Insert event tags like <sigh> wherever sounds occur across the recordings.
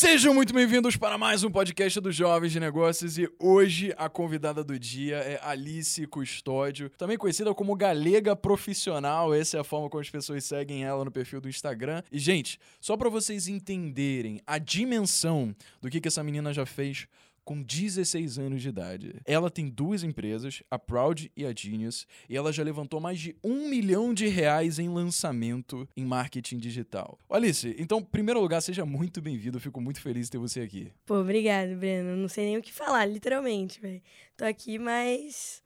Sejam muito bem-vindos para mais um podcast dos Jovens de Negócios e hoje a convidada do dia é Alice Custódio, também conhecida como Galega Profissional, essa é a forma como as pessoas seguem ela no perfil do Instagram. E, gente, só para vocês entenderem a dimensão do que, que essa menina já fez com 16 anos de idade. Ela tem duas empresas, a Proud e a Genius, e ela já levantou mais de um milhão de reais em lançamento em marketing digital. Alice, então, em primeiro lugar, seja muito bem-vindo. Fico muito feliz de ter você aqui. Pô, obrigado, Breno. Não sei nem o que falar, literalmente, velho. Tô aqui, mas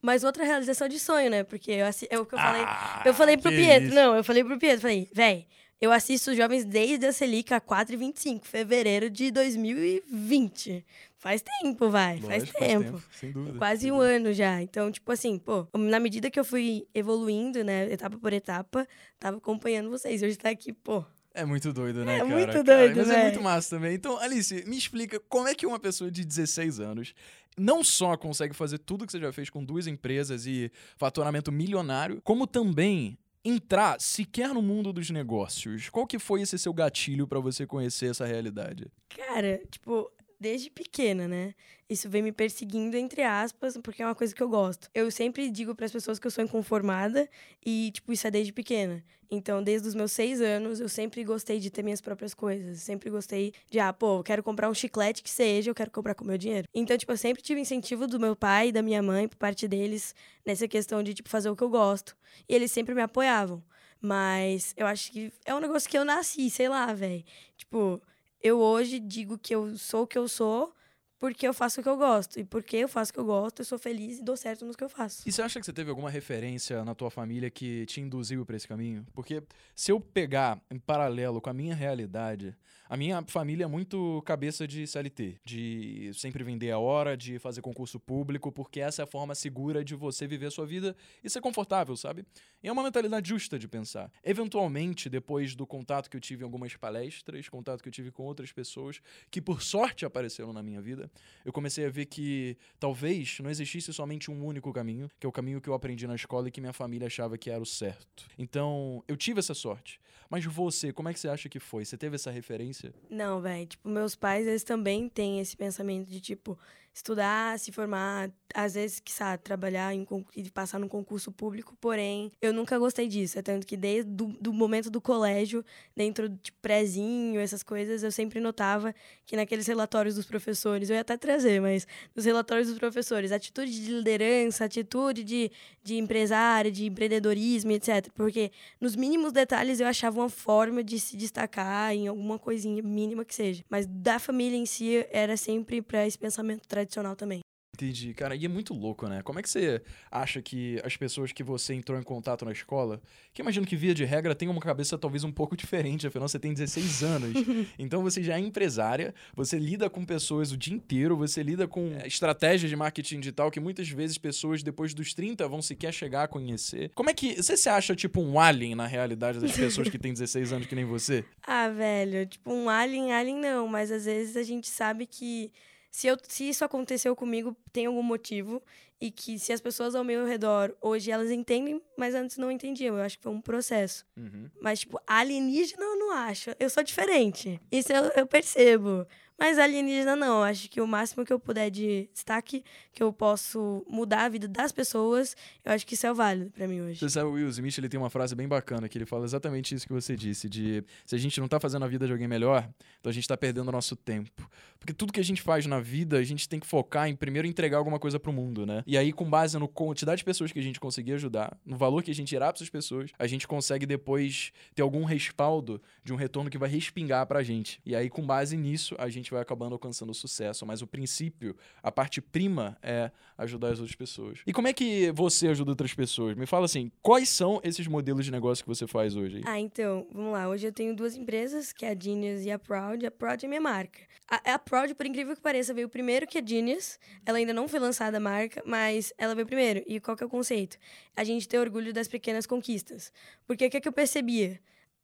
mas outra realização de sonho, né? Porque eu, é o que eu falei. Ah, eu falei pro Pietro, isso. não, eu falei pro Pietro, falei, véi, eu assisto os jovens desde a Selica 4 e 25, fevereiro de 2020. Faz tempo, vai, faz Lógico, tempo. sem dúvida. Quase sem um ano já. Então, tipo assim, pô, na medida que eu fui evoluindo, né, etapa por etapa, tava acompanhando vocês. Hoje tá aqui, pô. É muito doido, né, É cara? muito Cara, doido, Mas é véi. muito massa também. Então, Alice, me explica como é que uma pessoa de 16 anos não só consegue fazer tudo que você já fez com duas empresas e faturamento milionário, como também entrar sequer no mundo dos negócios. Qual que foi esse seu gatilho pra você conhecer essa realidade? Cara, tipo, desde pequena, né? Isso vem me perseguindo, entre aspas, porque é uma coisa que eu gosto. Eu sempre digo para as pessoas que eu sou inconformada e, tipo, isso é desde pequena. Então, desde os meus seis anos, eu sempre gostei de ter minhas próprias coisas. Sempre gostei de, ah, pô, eu quero comprar um chiclete que seja, eu quero comprar com meu dinheiro. Então, tipo, eu sempre tive incentivo do meu pai e da minha mãe, por parte deles, nessa questão de, tipo, fazer o que eu gosto. E eles sempre me apoiavam. Mas eu acho que é um negócio que eu nasci, sei lá, velho. Tipo, eu hoje digo que eu sou o que eu sou porque eu faço o que eu gosto. E porque eu faço o que eu gosto, eu sou feliz e dou certo no que eu faço. E você acha que você teve alguma referência na tua família que te induziu pra esse caminho? Porque se eu pegar em paralelo com a minha realidade, a minha família é muito cabeça de CLT, de sempre vender a hora, de fazer concurso público, porque essa é a forma segura de você viver a sua vida e ser confortável, sabe? E é uma mentalidade justa de pensar. Eventualmente, depois do contato que eu tive em algumas palestras, contato que eu tive com outras pessoas, que por sorte apareceram na minha vida, eu comecei a ver que talvez não existisse somente um único caminho, que é o caminho que eu aprendi na escola e que minha família achava que era o certo. Então, eu tive essa sorte. Mas você, como é que você acha que foi? Você teve essa referência? Não, velho. Tipo, meus pais, eles também têm esse pensamento de, tipo, estudar, se formar, às vezes, que sabe, trabalhar em, e passar num concurso público, porém, eu nunca gostei disso. É tanto que desde do, do momento do colégio, dentro de prézinho, essas coisas, eu sempre notava que naqueles relatórios dos professores, eu ia até trazer, mas nos relatórios dos professores, atitude de liderança, atitude de, de empresário, de empreendedorismo, etc. Porque nos mínimos detalhes eu achava uma forma de se destacar em alguma coisinha mínima que seja. Mas da família em si era sempre para esse pensamento tradicional também. Entendi, cara. E é muito louco, né? Como é que você acha que as pessoas que você entrou em contato na escola, que imagino que via de regra tem uma cabeça talvez um pouco <laughs> diferente, afinal você tem 16 anos. <laughs> então você já é empresária, você lida com pessoas o dia inteiro, você lida com é, estratégias de marketing digital que muitas vezes pessoas depois dos 30 vão sequer chegar a conhecer. Como é que você se acha tipo um alien na realidade das pessoas que têm 16 anos que nem você? <laughs> Ah, velho, tipo, um alien, alien não, mas às vezes a gente sabe que se, eu, se isso aconteceu comigo, tem algum motivo. E que se as pessoas ao meu redor hoje elas entendem, mas antes não entendiam. Eu acho que foi um processo. Uhum. Mas, tipo, alienígena eu não acho. Eu sou diferente. Isso eu, eu percebo. Mas alienígena não. Acho que o máximo que eu puder de destaque, que eu posso mudar a vida das pessoas, eu acho que isso é válido pra mim hoje. Você sabe, o Will Smith ele tem uma frase bem bacana que ele fala exatamente isso que você disse, de se a gente não tá fazendo a vida de alguém melhor, então a gente tá perdendo o nosso tempo. Porque tudo que a gente faz na vida, a gente tem que focar em primeiro entregar alguma coisa pro mundo, né? E aí, com base na quantidade de pessoas que a gente conseguir ajudar, no valor que a gente irá pra essas pessoas, a gente consegue depois ter algum respaldo de um retorno que vai respingar pra gente. E aí, com base nisso, a gente vai acabando alcançando sucesso. Mas o princípio, a parte prima é ajudar as outras pessoas. E como é que você ajuda outras pessoas? Me fala assim, quais são esses modelos de negócio que você faz hoje? Ah, então, vamos lá. Hoje eu tenho duas empresas, que é a Genius e a Proud. A Proud é minha marca. A, a Proud, por incrível que pareça, veio primeiro que a Genius. Ela ainda não foi lançada a marca, mas ela veio primeiro. E qual que é o conceito? A gente ter orgulho das pequenas conquistas. Porque o que, é que eu percebia?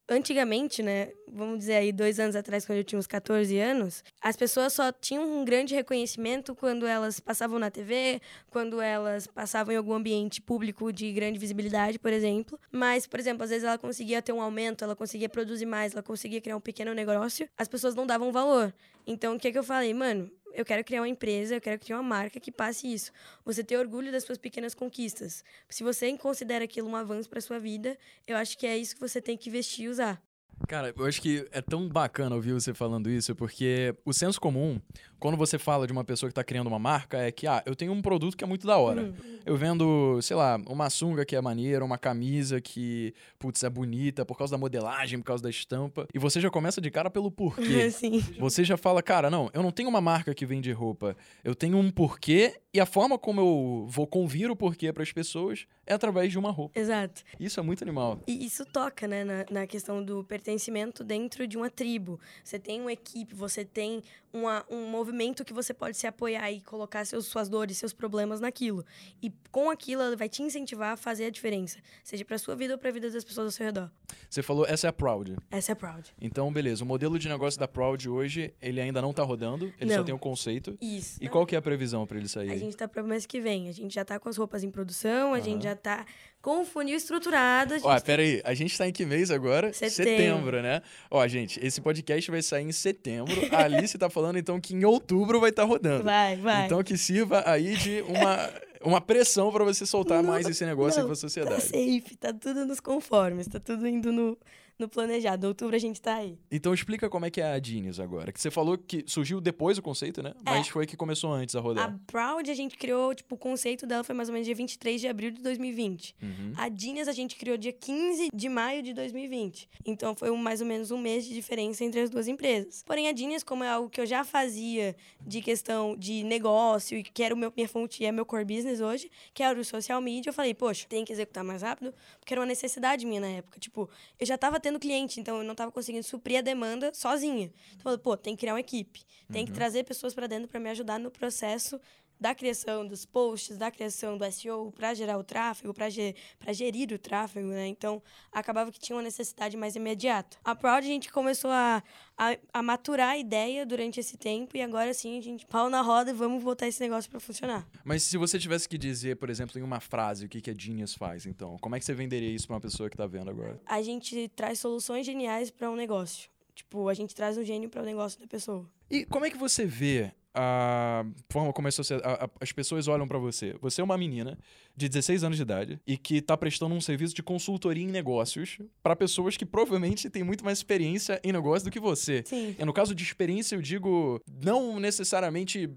Antigamente, né, vamos dizer aí dois anos atrás, quando eu tinha uns 14 anos, as pessoas só tinham um grande reconhecimento quando elas passavam na TV, quando elas passavam em algum ambiente público de grande visibilidade, por exemplo. Mas, por exemplo, às vezes ela conseguia ter um aumento, ela conseguia produzir mais, ela conseguia criar um pequeno negócio, as pessoas não davam valor. Então, o que, é que eu falei? Mano, eu quero criar uma empresa, eu quero criar uma marca que passe isso. Você ter orgulho das suas pequenas conquistas. Se você considera aquilo um avanço para sua vida, eu acho que é isso que você tem que vestir e usar. Cara, eu acho que é tão bacana ouvir você falando isso, porque o senso comum, quando você fala de uma pessoa que está criando uma marca, é que, ah, eu tenho um produto que é muito da hora. Uhum. Eu vendo, sei lá, uma sunga que é maneira, uma camisa que, putz, é bonita por causa da modelagem, por causa da estampa. E você já começa de cara pelo porquê. <laughs> Sim. Você já fala, cara, não, eu não tenho uma marca que vende roupa. Eu tenho um porquê e a forma como eu vou convir o porquê para as pessoas é através de uma roupa. Exato. Isso é muito animal. E isso toca, né, na, na questão do pertencimento dentro de uma tribo. Você tem uma equipe, você tem uma, um movimento que você pode se apoiar e colocar seus, suas dores, seus problemas naquilo. E com aquilo, ela vai te incentivar a fazer a diferença, seja para sua vida ou para a vida das pessoas ao seu redor. Você falou, essa é a Proud. Essa é a Proud. Então, beleza. O modelo de negócio da Proud hoje, ele ainda não está rodando, ele não. só tem o um conceito. Isso. E qual que é a previsão para ele sair? A gente está para o mês que vem. A gente já está com as roupas em produção, a uhum. gente já está com o funil estruturado. Ó, peraí, a gente está em que mês agora? Setembro. setembro. né? Ó, gente, esse podcast vai sair em setembro. A Alice tá falando, então, que em outubro vai estar tá rodando. Vai, vai. Então, que sirva aí de uma uma pressão para você soltar não, mais esse negócio não, pra sociedade. Tá safe, tá tudo nos conformes, tá tudo indo no, no planejado. Outubro a gente tá aí. Então explica como é que é a Genius agora. Que você falou que surgiu depois o conceito, né? É. Mas foi que começou antes a rodar. A Proud a gente criou, tipo, o conceito dela foi mais ou menos dia 23 de abril de 2020. Uhum. A Genius a gente criou dia 15 de maio de 2020. Então foi um, mais ou menos um mês de diferença entre as duas empresas. Porém, a Genius, como é algo que eu já fazia de questão de negócio e que era o meu, minha fonte, é meu core business hoje, que era o social media, eu falei, poxa, tem que executar mais rápido, porque era uma necessidade minha na época. Tipo, eu já tava tendo cliente, então eu não estava conseguindo suprir a demanda sozinha. Então, pô, tem que criar uma equipe, tem uhum. que trazer pessoas para dentro para me ajudar no processo da criação dos posts, da criação do SEO para gerar o tráfego, para ge gerir o tráfego, né? Então, acabava que tinha uma necessidade mais imediata. A Proud, a gente começou a, a, a, maturar a ideia durante esse tempo e agora sim a gente pau na roda e vamos botar esse negócio para funcionar. Mas se você tivesse que dizer, por exemplo, em uma frase, o que, que a Genius faz, então, como é que você venderia isso para uma pessoa que está vendo agora? A gente traz soluções geniais para um negócio. Tipo, a gente traz um gênio para o negócio da pessoa. E como é que você vê a forma como a a, a, as pessoas olham para você. Você é uma menina de 16 anos de idade e que está prestando um serviço de consultoria em negócios para pessoas que provavelmente têm muito mais experiência em negócio do que você. Sim. E no caso de experiência, eu digo não necessariamente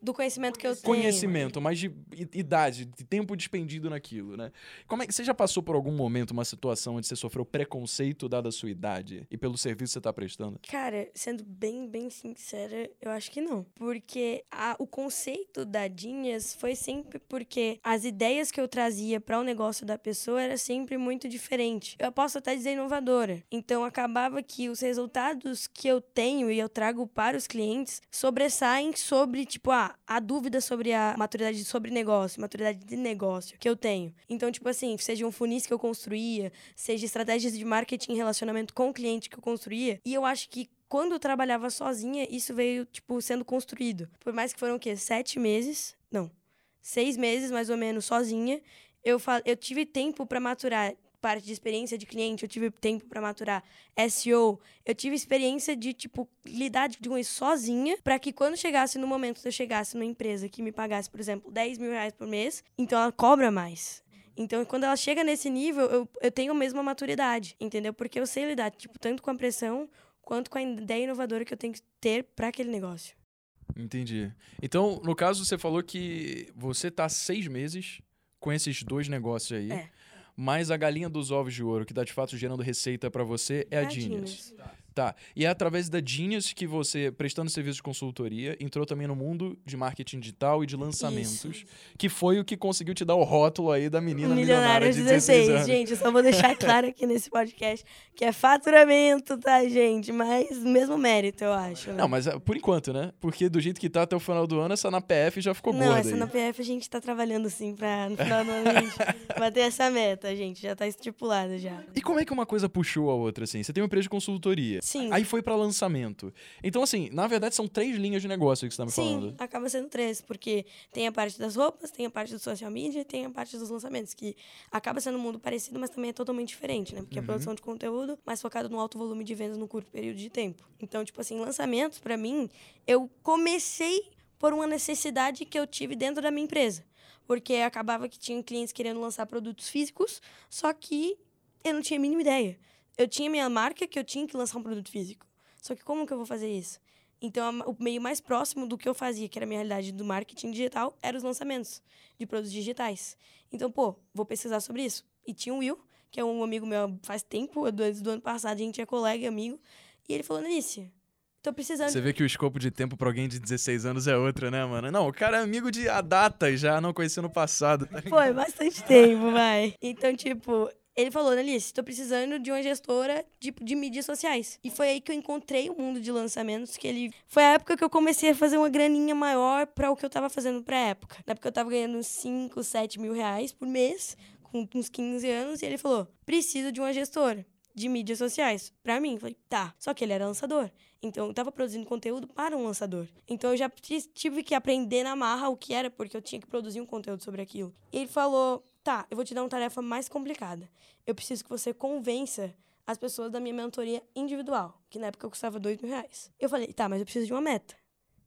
do conhecimento que eu tenho. Conhecimento, mas de idade, de tempo despendido naquilo, né? Como é que você já passou por algum momento uma situação onde você sofreu preconceito dada a sua idade e pelo serviço que você está prestando? Cara, sendo bem, bem sincera, eu acho que não. Porque a, o conceito da Dinhas foi sempre porque as ideias que eu trazia para o negócio da pessoa era sempre muito diferente. Eu posso até dizer inovadora. Então acabava que os resultados que eu tenho e eu trago para os clientes sobressaem sobre, tipo, ah, a dúvida sobre a maturidade sobre negócio, maturidade de negócio que eu tenho. Então, tipo assim, seja um funis que eu construía, seja estratégias de marketing relacionamento com o cliente que eu construía. E eu acho que quando eu trabalhava sozinha, isso veio, tipo, sendo construído. Por mais que foram o quê? Sete meses? Não. Seis meses, mais ou menos, sozinha. Eu, eu tive tempo para maturar parte de experiência de cliente, eu tive tempo para maturar SEO, eu tive experiência de, tipo, lidar com isso sozinha, para que quando chegasse no momento que eu chegasse numa empresa que me pagasse, por exemplo, 10 mil reais por mês, então ela cobra mais. Então, quando ela chega nesse nível, eu, eu tenho a mesma maturidade, entendeu? Porque eu sei lidar, tipo, tanto com a pressão quanto com a ideia inovadora que eu tenho que ter para aquele negócio. Entendi. Então, no caso, você falou que você tá seis meses com esses dois negócios aí. É mas a galinha dos ovos de ouro, que dá de fato gerando receita para você, é a, a Genius. Tá. E é através da Genius que você, prestando serviço de consultoria, entrou também no mundo de marketing digital e de lançamentos, Isso. que foi o que conseguiu te dar o rótulo aí da menina Milionária milionária de 16 anos. Gente, eu só vou deixar <laughs> claro aqui nesse podcast que é faturamento, tá, gente? Mas mesmo mérito, eu acho. Né? Não, mas é, por enquanto, né? Porque do jeito que tá até o final do ano, essa na PF já ficou Não, gorda essa aí. na PF a gente tá trabalhando sim pra no final do ano a gente <laughs> bater essa meta, gente. Já tá estipulada já. E como é que uma coisa puxou a outra, assim? Você tem uma empresa de consultoria. Sim. Aí foi pra lançamento. Então, assim, na verdade, são três linhas de negócio que você tá me Sim, falando. acaba sendo três, porque tem a parte das roupas, tem a parte do social media e tem a parte dos lançamentos, que acaba sendo um mundo parecido, mas também é totalmente diferente, né? Porque a produção de conteúdo mais focado no alto volume de vendas no curto período de tempo. Então, tipo assim, lançamentos, pra mim, eu comecei por uma necessidade que eu tive dentro da minha empresa. Porque acabava que tinha clientes querendo lançar produtos físicos, só que eu não tinha a mínima ideia. Eu tinha minha marca que eu tinha que lançar um produto físico. Só que como que eu vou fazer isso? Então, o meio mais próximo do que eu fazia, que era a minha realidade do marketing digital, eram os lançamentos de produtos digitais. Então, pô, vou pesquisar sobre isso. E tinha o Will, que é um amigo meu faz tempo, desde do ano passado, a gente é colega e amigo. E ele falou, Anícia, tô precisando... Você vê que o escopo de tempo pra alguém de 16 anos é outro, né, mano? Não, o cara é amigo de a data já, não conhecia no passado. tá? Foi bastante tempo, vai. Então, tipo, ele falou, Alice, tô precisando de uma gestora de, de mídias sociais. E foi aí que eu encontrei o mundo de lançamentos, que ele... Foi a época que eu comecei a fazer uma graninha maior para o que eu tava fazendo pra época. Na época eu tava ganhando 5, 7 mil reais por mês, com uns 15 anos, e ele falou, preciso de uma gestora de mídias sociais. Pra mim, falei, tá. Só que ele era lançador. Então, eu tava produzindo conteúdo para um lançador. Então, eu já ti- tive que aprender na marra o que era, porque eu tinha que produzir um conteúdo sobre aquilo. E ele falou, tá, eu vou te dar uma tarefa mais complicada. Eu preciso que você convença as pessoas da minha mentoria individual, que na época custava dois mil reais. Eu falei, tá, mas eu preciso de uma meta.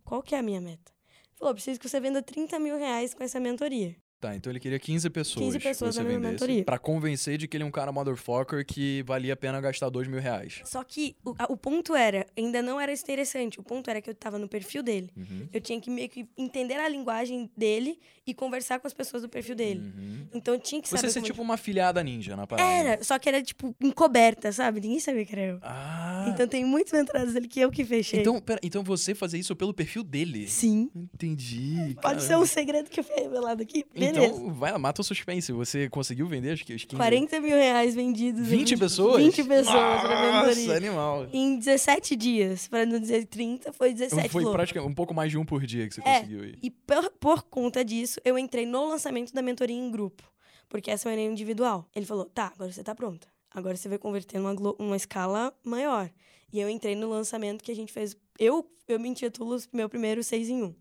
Qual que é a minha meta? Falou, preciso que você venda 30 mil reais com essa mentoria. Tá, então ele queria 15 pessoas. 15 que pessoas na minha vendesse, mentoria. Pra convencer de que ele é um cara motherfucker que valia a pena gastar 2 mil reais. Só que o, a- o ponto era, ainda não era interessante, o ponto era que eu tava no perfil dele. Uhum. Eu tinha que meio que entender a linguagem dele e conversar com as pessoas do perfil dele. Uhum. Então eu tinha que saber Você ser tipo uma filhada ninja na parada. Era, só que era tipo encoberta, sabe? Ninguém sabia que era eu. Ah. Então tem muitas entradas dele que eu que fechei. Então, pera, então você fazer isso pelo perfil dele. Sim. Entendi. Pode ser um segredo que fui revelado aqui. Beleza. Então, vai lá, mata o suspense. Você conseguiu vender acho que os 15? 40 mil reais vendidos. 20 em- pessoas? 20 pessoas Nossa, animal. Em 17 dias, para não dizer 30, foi 17 Foi loucos. praticamente um pouco mais de um por dia que você É. conseguiu aí. E por, por conta disso, eu entrei no lançamento da mentoria em grupo. Porque essa eu era individual. Ele falou: tá, agora você tá pronta. Agora você vai converter numa, numa escala maior. E eu entrei no lançamento que a gente fez. Eu, eu me intitulo meu primeiro 6 em 1.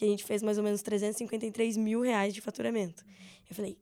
Que a gente fez mais ou menos 353 mil reais de faturamento. Eu falei.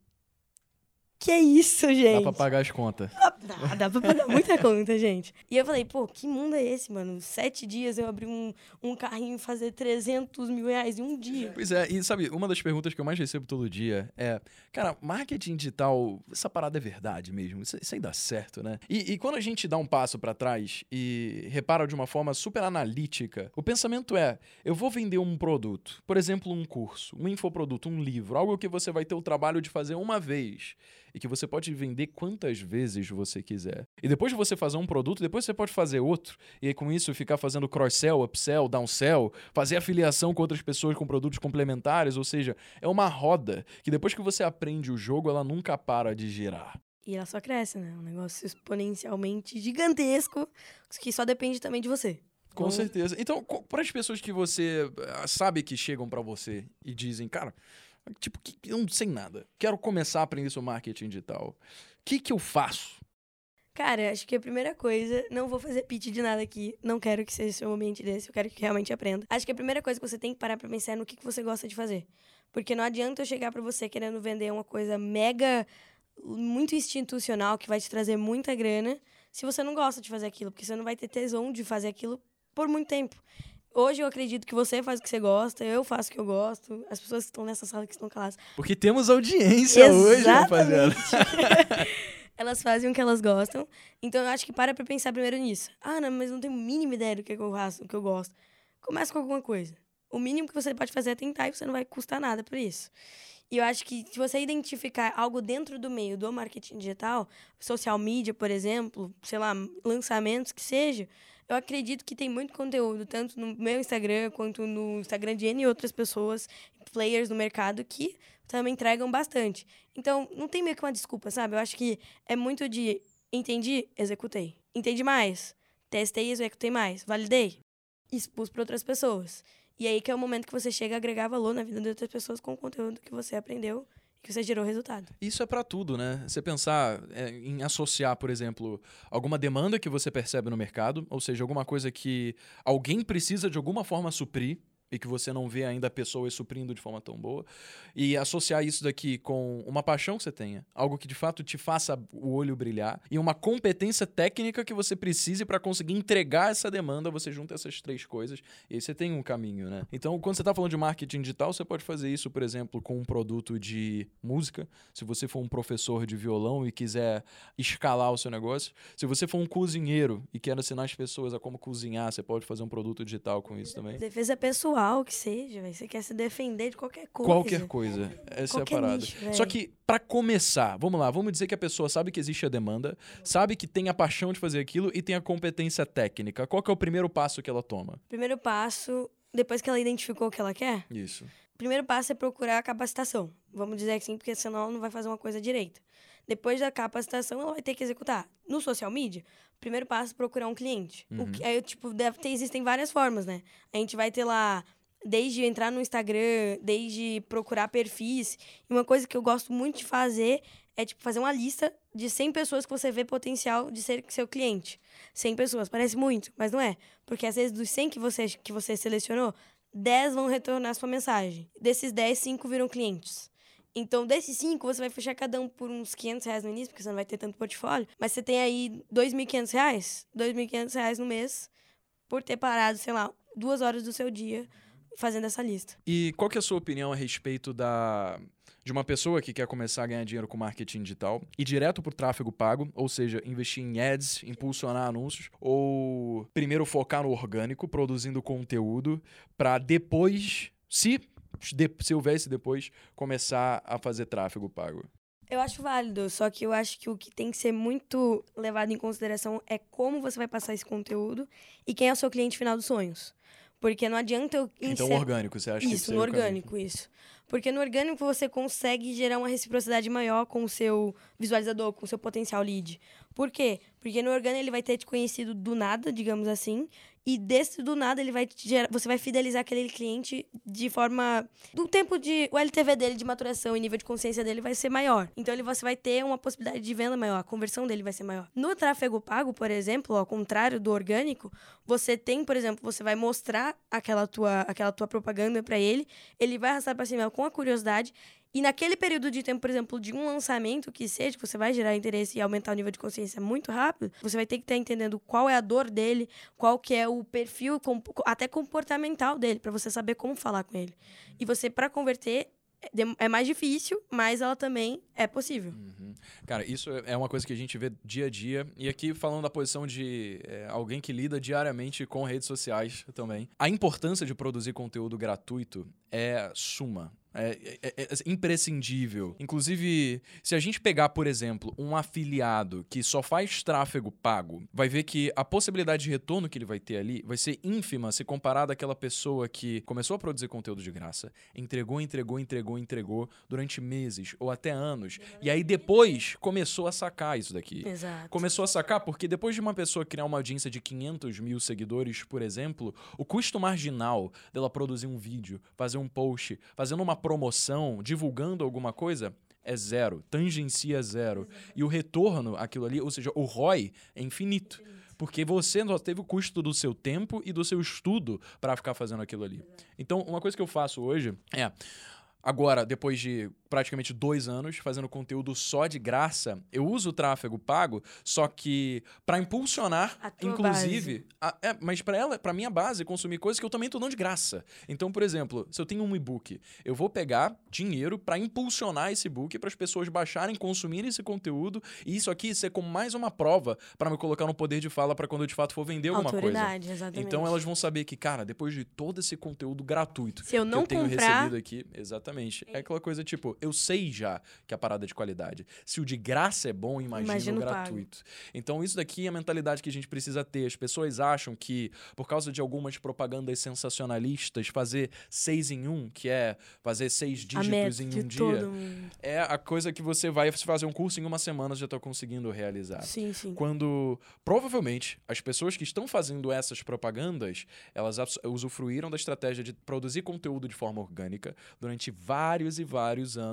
Que é isso, gente? Dá pra pagar as contas. Dá, dá pra pagar muita conta, gente. E eu falei, pô, que mundo é esse, mano? Sete dias eu abri um, um carrinho e fazer 300 mil reais em um dia. Pois é, e sabe, uma das perguntas que eu mais recebo todo dia é: cara, marketing digital, essa parada é verdade mesmo? Isso, isso aí dá certo, né? E, e quando a gente dá um passo pra trás e repara de uma forma super analítica, o pensamento é: eu vou vender um produto, por exemplo, um curso, um infoproduto, um livro, algo que você vai ter o trabalho de fazer uma vez e que você pode vender quantas vezes você quiser. E depois de você fazer um produto, depois você pode fazer outro, e aí com isso ficar fazendo cross-sell, upsell, downsell, fazer afiliação com outras pessoas com produtos complementares, ou seja, é uma roda que depois que você aprende o jogo, ela nunca para de girar. E ela só cresce, né? Um negócio exponencialmente gigantesco que só depende também de você. Com Então, certeza. Então, para as pessoas que você ah, sabe que chegam pra você e dizem, cara, tipo, que- eu não sei nada, quero começar a aprender sobre marketing digital. O que que eu faço? Cara, acho que a primeira coisa, não vou fazer pitch de nada aqui, não quero que seja seu ambiente desse, eu quero que realmente aprenda. Acho que a primeira coisa que você tem que parar pra pensar é no que, que você gosta de fazer. Porque não adianta eu chegar pra você querendo vender uma coisa mega, muito institucional, que vai te trazer muita grana, se você não gosta de fazer aquilo, porque você não vai ter tesão de fazer aquilo por muito tempo. Hoje eu acredito que você faz o que você gosta, eu faço o que eu gosto, as pessoas que estão nessa sala que estão caladas Porque temos audiência hoje, rapaziada. <laughs> elas fazem o que elas gostam. Então eu acho que para pra pensar primeiro nisso. Ah, não, mas não tenho a mínima ideia do que, que eu faço, do que eu gosto. Começa com alguma coisa. O mínimo que você pode fazer é tentar e você não vai custar nada por isso. E eu acho que se você identificar algo dentro do meio do marketing digital, social media, por exemplo, sei lá, lançamentos que seja, eu acredito que tem muito conteúdo, tanto no meu Instagram quanto no Instagram de N e outras pessoas, players no mercado, que também entregam bastante. Então, não tem meio que uma desculpa, sabe? Eu acho que é muito de entendi, executei. Entendi mais, testei executei mais. Validei, expus para outras pessoas. E aí que é o momento que você chega a agregar valor na vida de outras pessoas com o conteúdo que você aprendeu que você gerou resultado. Isso é para tudo, né? Você pensar é, em associar, por exemplo, alguma demanda que você percebe no mercado, ou seja, alguma coisa que alguém precisa de alguma forma suprir, e que você não vê ainda pessoas suprindo de forma tão boa. E associar isso daqui com uma paixão que você tenha, algo que de fato te faça o olho brilhar, e uma competência técnica que você precise para conseguir entregar essa demanda, você junta essas três coisas e aí você tem um caminho, né? Então, quando você está falando de marketing digital, você pode fazer isso, por exemplo, com um produto de música. Se você for um professor de violão e quiser escalar o seu negócio, se você for um cozinheiro e quer ensinar as pessoas a como cozinhar, você pode fazer um produto digital com isso também. Defesa pessoal pessoal que seja, véio. você quer se defender de qualquer coisa. Qualquer coisa. Essa qualquer é a parada. Nicho, Só que, para começar, vamos lá, vamos dizer que a pessoa sabe que existe a demanda, sabe que tem a paixão de fazer aquilo e tem a competência técnica. Qual é o primeiro passo que ela toma? Primeiro passo, depois que ela identificou o que ela quer? Isso. Primeiro passo é procurar a capacitação. Vamos dizer assim, porque senão ela não vai fazer uma coisa direito. Depois da capacitação, ela vai ter que executar. No social media, primeiro passo é procurar um cliente. Uhum. O que, aí, tipo, deve ter, existem várias formas, né? A gente vai ter lá, desde entrar no Instagram, desde procurar perfis. E uma coisa que eu gosto muito de fazer é, tipo, fazer uma lista de 100 pessoas que você vê potencial de ser seu cliente. 100 pessoas, parece muito, mas não é. Porque às vezes dos 100 que você, que você selecionou, 10 vão retornar sua mensagem. Desses 10, 5 viram clientes. Então, desses cinco, você vai fechar cada um por uns 500 reais no início, porque você não vai ter tanto portfólio. Mas você tem aí 2.500 reais, 2.500 reais no mês, por ter parado, sei lá, duas horas do seu dia fazendo essa lista. E qual que é a sua opinião a respeito da de uma pessoa que quer começar a ganhar dinheiro com marketing digital e direto para o tráfego pago, ou seja, investir em ads, impulsionar anúncios, ou primeiro focar no orgânico, produzindo conteúdo, para depois, se se houvesse depois, começar a fazer tráfego pago? Eu acho válido, só que eu acho que o que tem que ser muito levado em consideração é como você vai passar esse conteúdo e quem é o seu cliente final dos sonhos. Porque não adianta eu. Então, orgânico, você acha isso, Isso, no orgânico, isso. Porque no orgânico você consegue gerar uma reciprocidade maior com o seu visualizador, com o seu potencial lead. Por quê? Porque no orgânico ele vai ter te conhecido do nada, digamos assim, e desse do nada ele vai gerar, você vai fidelizar aquele cliente de forma do tempo de o LTV dele de maturação e nível de consciência dele vai ser maior. Então ele você vai ter uma possibilidade de venda maior, a conversão dele vai ser maior. No tráfego pago, por exemplo, ao contrário do orgânico, você tem, por exemplo, você vai mostrar aquela tua aquela tua propaganda para ele, ele vai arrastar para cima com a curiosidade e naquele período de tempo, por exemplo, de um lançamento que seja, que você vai gerar interesse e aumentar o nível de consciência muito rápido, você vai ter que estar entendendo qual é a dor dele, qual que é o perfil, até comportamental dele, para você saber como falar com ele. E você, para converter, é, é mais difícil, mas ela também é possível. Uhum. Cara, isso é uma coisa que a gente vê dia a dia. E aqui, falando da posição de é, alguém que lida diariamente com redes sociais também, a importância de produzir conteúdo gratuito é suma. É, é, é, é, imprescindível. Inclusive, se a gente pegar, por exemplo, um afiliado que só faz tráfego pago, vai ver que a possibilidade de retorno que ele vai ter ali vai ser ínfima se comparado àquela pessoa que começou a produzir conteúdo de graça, entregou, entregou, entregou, entregou durante meses ou até anos. E aí depois começou a sacar isso daqui. Exato. Começou a sacar porque depois de uma pessoa criar uma audiência de 500 mil seguidores, por exemplo, o custo marginal dela produzir um vídeo, fazer um post, fazendo uma promoção, divulgando alguma coisa, é zero, tangencia zero. E o retorno, aquilo ali, ou seja, o ROI é infinito. Porque você só teve o custo do seu tempo e do seu estudo para ficar fazendo aquilo ali. Então, uma coisa que eu faço hoje é. Agora, depois de praticamente dois anos fazendo conteúdo só de graça. Eu uso o tráfego pago, só que para impulsionar, inclusive, a, é, mas para ela, para minha base, consumir coisas que eu também tô dando de graça. Então, por exemplo, se eu tenho um e-book, eu vou pegar dinheiro para impulsionar esse e-book para as pessoas baixarem, consumirem esse conteúdo e isso aqui ser como mais uma prova para me colocar no poder de fala para quando eu de fato for vender alguma Autoridade, coisa. Exatamente. Então elas vão saber que, cara, depois de todo esse conteúdo gratuito se eu não que eu tenho comprar... recebido aqui, exatamente, é aquela coisa tipo, eu sei já que a parada é de qualidade. Se o de graça é bom, imagina Imagino o pago. gratuito. Então, isso daqui é a mentalidade que a gente precisa ter. As pessoas acham que, por causa de algumas propagandas sensacionalistas, fazer seis em um, que é fazer seis dígitos em um dia, é a coisa que você vai fazer um curso em uma semana já está conseguindo realizar. Sim, sim. Quando provavelmente as pessoas que estão fazendo essas propagandas, elas usufruíram da estratégia de produzir conteúdo de forma orgânica durante vários e vários anos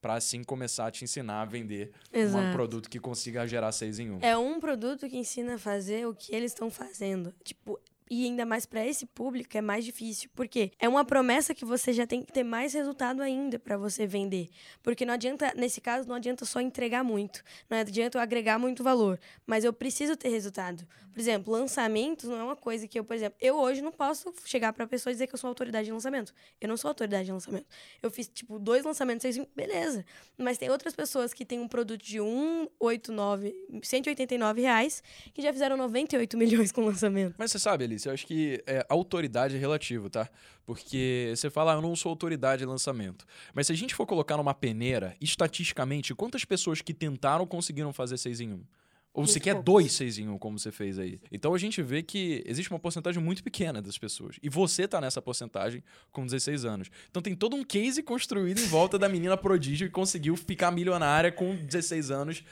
para assim começar a te ensinar a vender um Exato. produto que consiga gerar seis em um. É um produto que ensina a fazer o que eles estão fazendo. Tipo, e ainda mais pra esse público é mais difícil, porque é uma promessa que você já tem que ter mais resultado ainda pra você vender. Porque não adianta, nesse caso, não adianta só entregar muito, não adianta eu agregar muito valor, mas eu preciso ter resultado. Por exemplo, lançamentos não é uma coisa que eu, por exemplo, eu hoje não posso chegar pra pessoa e dizer que eu sou autoridade de lançamento. Eu não sou autoridade de lançamento. Eu fiz tipo dois lançamentos, seis, beleza. Mas tem outras pessoas que têm um produto de 189, 189 reais que já fizeram 98 milhões com lançamento. Mas você sabe, Eu acho que é, autoridade é relativo, tá? Porque você fala, ah, eu não sou autoridade em lançamento. Mas se a gente for colocar numa peneira, estatisticamente, quantas pessoas que tentaram conseguiram fazer seis em um? Ou Muito você quer poucas. dois seis em um, como você fez aí. Então a gente vê que existe uma porcentagem muito pequena das pessoas. E você tá nessa porcentagem com 16 anos. Então tem todo um case construído em volta da menina prodígio que conseguiu ficar milionária com 16 anos,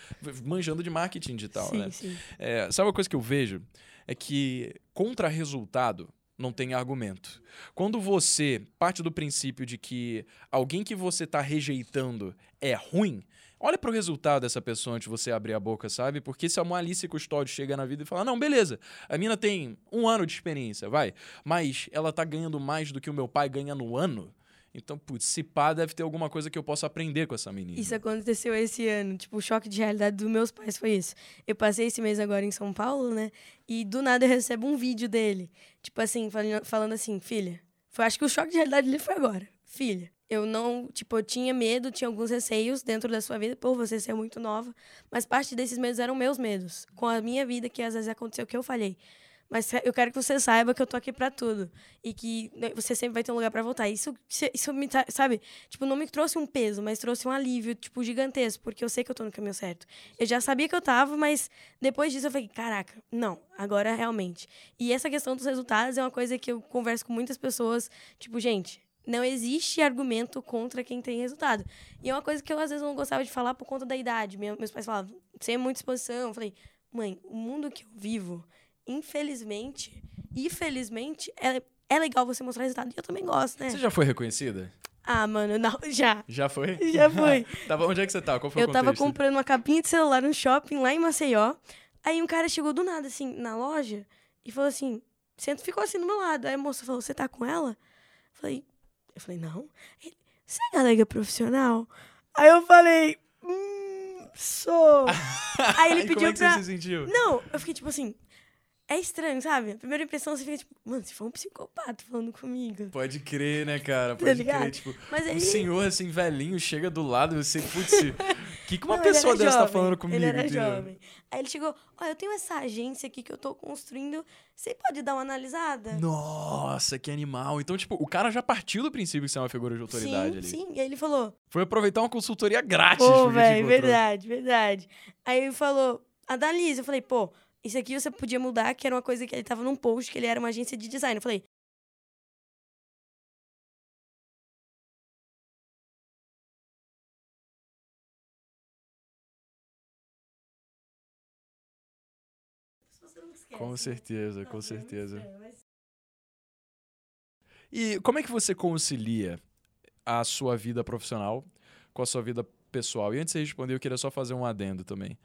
manjando de marketing digital, sim, né? sim. É, sabe uma coisa que eu vejo? É que contra resultado não tem argumento. Quando você parte do princípio de que alguém que você está rejeitando é ruim, olha pro resultado dessa pessoa antes de você abrir a boca, sabe? Porque se a Alice Custódio chega na vida e fala, não, beleza, a mina tem um ano de experiência, vai, mas ela tá ganhando mais do que o meu pai ganha no ano, então, putz, se pá, deve ter alguma coisa que eu possa aprender com essa menina. Isso aconteceu esse ano. Tipo, o choque de realidade dos meus pais foi isso. Eu passei esse mês agora em São Paulo, né? E do nada eu recebo um vídeo dele. Tipo assim, falando, assim, filha. Foi, acho que o choque de realidade dele foi agora. Filha, eu não. Tipo, eu tinha medo, tinha alguns receios dentro da sua vida, por você ser muito nova. Mas parte desses medos eram meus medos. Com a minha vida, que às vezes aconteceu que eu falhei. Mas eu quero que você saiba que eu tô aqui pra tudo. E que né, você sempre vai ter um lugar pra voltar. Isso, isso me, tra- sabe? Tipo, não me trouxe um peso, mas trouxe um alívio, tipo, gigantesco. Porque eu sei que eu tô no caminho certo. Eu já sabia que eu tava, mas depois disso eu falei, caraca, não, agora realmente. E essa questão dos resultados é uma coisa que eu converso com muitas pessoas. Tipo, gente, não existe argumento contra quem tem resultado. E é uma coisa que eu, às vezes, não gostava de falar por conta da idade. Meu- meus pais falavam, sem muita exposição. Eu falei, mãe, o mundo que eu vivo, infelizmente e felizmente, é, é legal você mostrar resultado. E eu também gosto, né? Você já foi reconhecida? Ah, mano, não, <laughs> já. Já foi? <laughs> Já foi. <laughs> tava, onde é que você tava? Qual foi Eu o tava contexto? comprando uma capinha de celular no shopping lá em Maceió. Aí um cara chegou do nada, assim, na loja e falou assim: senta, ficou assim do meu lado. Aí a moça falou: Você tá com ela? Eu falei, eu falei, não. Ele, você é galega profissional? Aí eu falei, hum, sou. Aí ele pediu como é que pra. você se sentiu? Não, eu fiquei tipo assim. É estranho, sabe? A primeira impressão você fica tipo, mano, se for um psicopata falando comigo. Pode crer, né, cara? Tá Pode ligado? crer. Tipo, Mas aí. um senhor assim, velhinho, chega do lado e você, putz, o <laughs> que, que uma Não, pessoa dessa tá jovem, falando comigo? Ele era jovem. Aí ele chegou, olha, eu tenho essa agência aqui que eu tô construindo. Você pode dar uma analisada? Nossa, que animal. Então, tipo, o cara já partiu do princípio que você é uma figura de autoridade sim, ali. sim. E aí ele falou, Foi aproveitar uma consultoria grátis. pô, te velho, verdade, verdade. Aí ele falou, analisa. Eu falei, pô, isso aqui você podia mudar, que era uma coisa que ele tava num post, que ele era uma agência de design. Eu falei, Com certeza, com certeza. E como é que você concilia a sua vida profissional com a sua vida pessoal? E antes de você responder, eu queria só fazer um adendo também.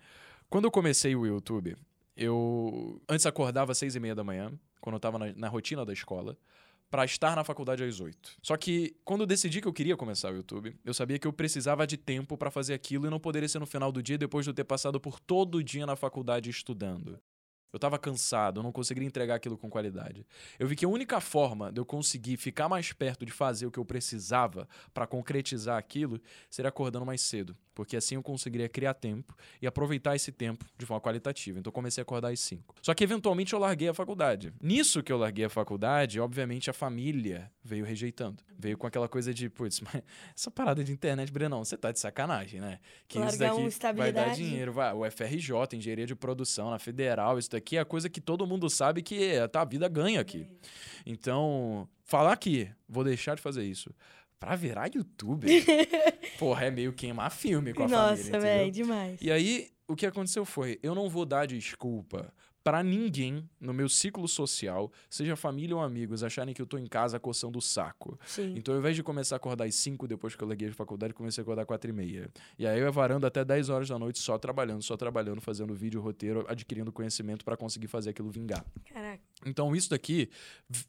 Quando eu comecei o YouTube, eu antes acordava às seis e meia da manhã, quando eu estava na, na rotina da escola, para estar na faculdade às oito. Só que quando eu decidi que eu queria começar o YouTube, eu sabia que eu precisava de tempo para fazer aquilo e não poderia ser no final do dia depois de eu ter passado por todo o dia na faculdade estudando. Eu tava cansado, eu não conseguiria entregar aquilo com qualidade. Eu vi que a única forma de eu conseguir ficar mais perto de fazer o que eu precisava para concretizar aquilo seria acordando mais cedo. Porque assim eu conseguiria criar tempo e aproveitar esse tempo de forma qualitativa. Então eu comecei a acordar às 5. Só que eventualmente eu larguei a faculdade. Nisso que eu larguei a faculdade, obviamente a família veio rejeitando. Veio com aquela coisa de, putz, mas <laughs> essa parada de internet, Brenão, você tá de sacanagem, né? Que isso Largar daqui uma vai dar dinheiro. Vai, o FRJ, engenharia de produção, na federal, isso daqui é a coisa que todo mundo sabe que é, tá, a vida ganha aqui. Então, falar que vou deixar de fazer isso pra virar youtuber, <laughs> porra, é meio queimar filme com a família, Nossa, velho, demais. E aí, o que aconteceu foi, eu não vou dar desculpa pra ninguém no meu ciclo social, seja família ou amigos, acharem que eu tô em casa coçando o saco. Sim. Então, ao invés de começar a acordar às 5 depois que eu larguei a faculdade, comecei a acordar às 4 e meia. E aí eu ia varando até 10 horas da noite só trabalhando, só trabalhando, fazendo vídeo, roteiro, adquirindo conhecimento pra conseguir fazer aquilo vingar. Caraca. Então, isso daqui